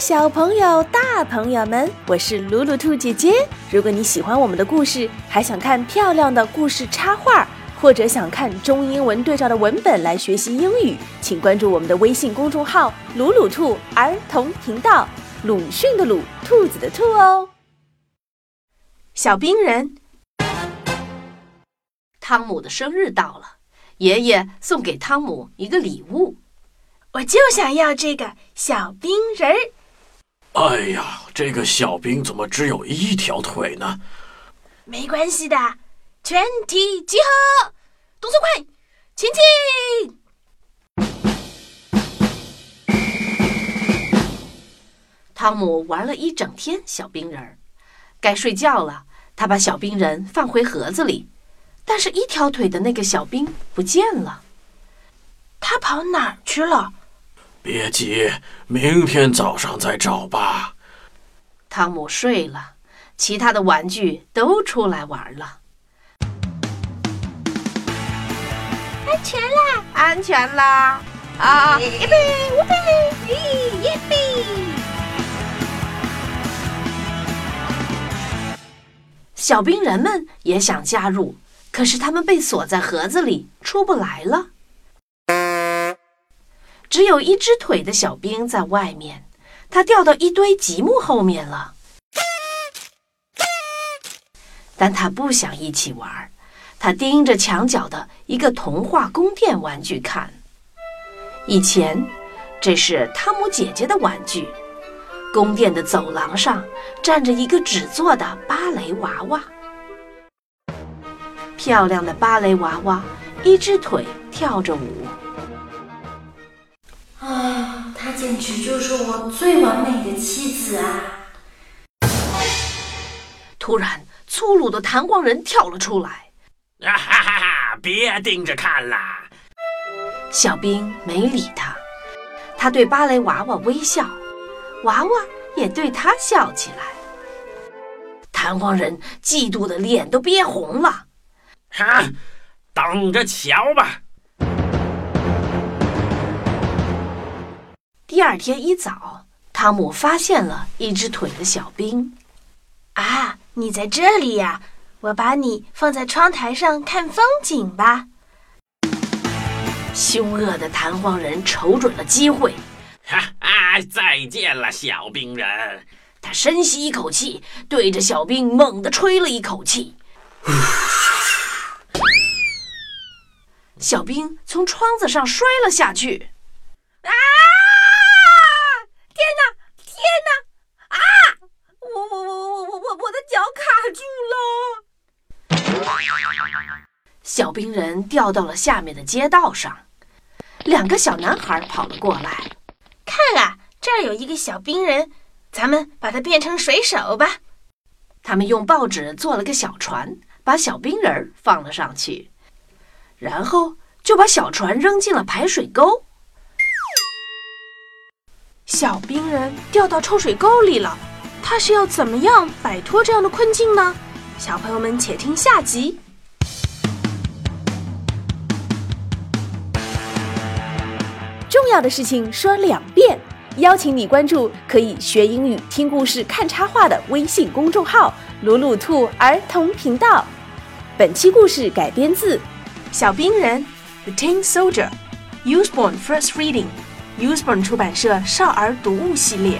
小朋友、大朋友们，我是鲁鲁兔姐姐。如果你喜欢我们的故事，还想看漂亮的故事插画，或者想看中英文对照的文本来学习英语，请关注我们的微信公众号“鲁鲁兔儿童频道”，鲁迅的鲁，兔子的兔哦。小冰人，汤姆的生日到了，爷爷送给汤姆一个礼物。我就想要这个小冰人儿。哎呀，这个小兵怎么只有一条腿呢？没关系的，全体集合，动作快，前进！汤姆玩了一整天小冰人，该睡觉了。他把小冰人放回盒子里，但是一条腿的那个小兵不见了。他跑哪儿去了？别急，明天早上再找吧。汤姆睡了，其他的玩具都出来玩了。安全啦！安全啦！啊！小兵人们也想加入，可是他们被锁在盒子里，出不来了。只有一只腿的小兵在外面，他掉到一堆积木后面了。但他不想一起玩，他盯着墙角的一个童话宫殿玩具看。以前，这是汤姆姐姐的玩具。宫殿的走廊上站着一个纸做的芭蕾娃娃，漂亮的芭蕾娃娃，一只腿跳着舞。简直就是我最完美的妻子啊！突然，粗鲁的弹簧人跳了出来。啊哈哈哈！别盯着看啦！小兵没理他，他对芭蕾娃娃微笑，娃娃也对他笑起来。弹簧人嫉妒的脸都憋红了。哈，等着瞧吧！第二天一早，汤姆发现了一只腿的小兵。啊，你在这里呀！我把你放在窗台上看风景吧。凶恶的弹簧人瞅准了机会，哈哈！再见了，小兵人。他深吸一口气，对着小兵猛地吹了一口气。小兵从窗子上摔了下去。啊！天哪！天哪！啊！我我我我我我我的脚卡住了！小冰人掉到了下面的街道上。两个小男孩跑了过来，看啊，这儿有一个小冰人，咱们把它变成水手吧。他们用报纸做了个小船，把小冰人放了上去，然后就把小船扔进了排水沟。小兵人掉到臭水沟里了，他是要怎么样摆脱这样的困境呢？小朋友们，且听下集。重要的事情说两遍，邀请你关注可以学英语、听故事、看插画的微信公众号“鲁鲁兔儿童频道”。本期故事改编自《小兵人》（The Tin Soldier），Usborne First Reading，Usborne 出版社少儿读物系列。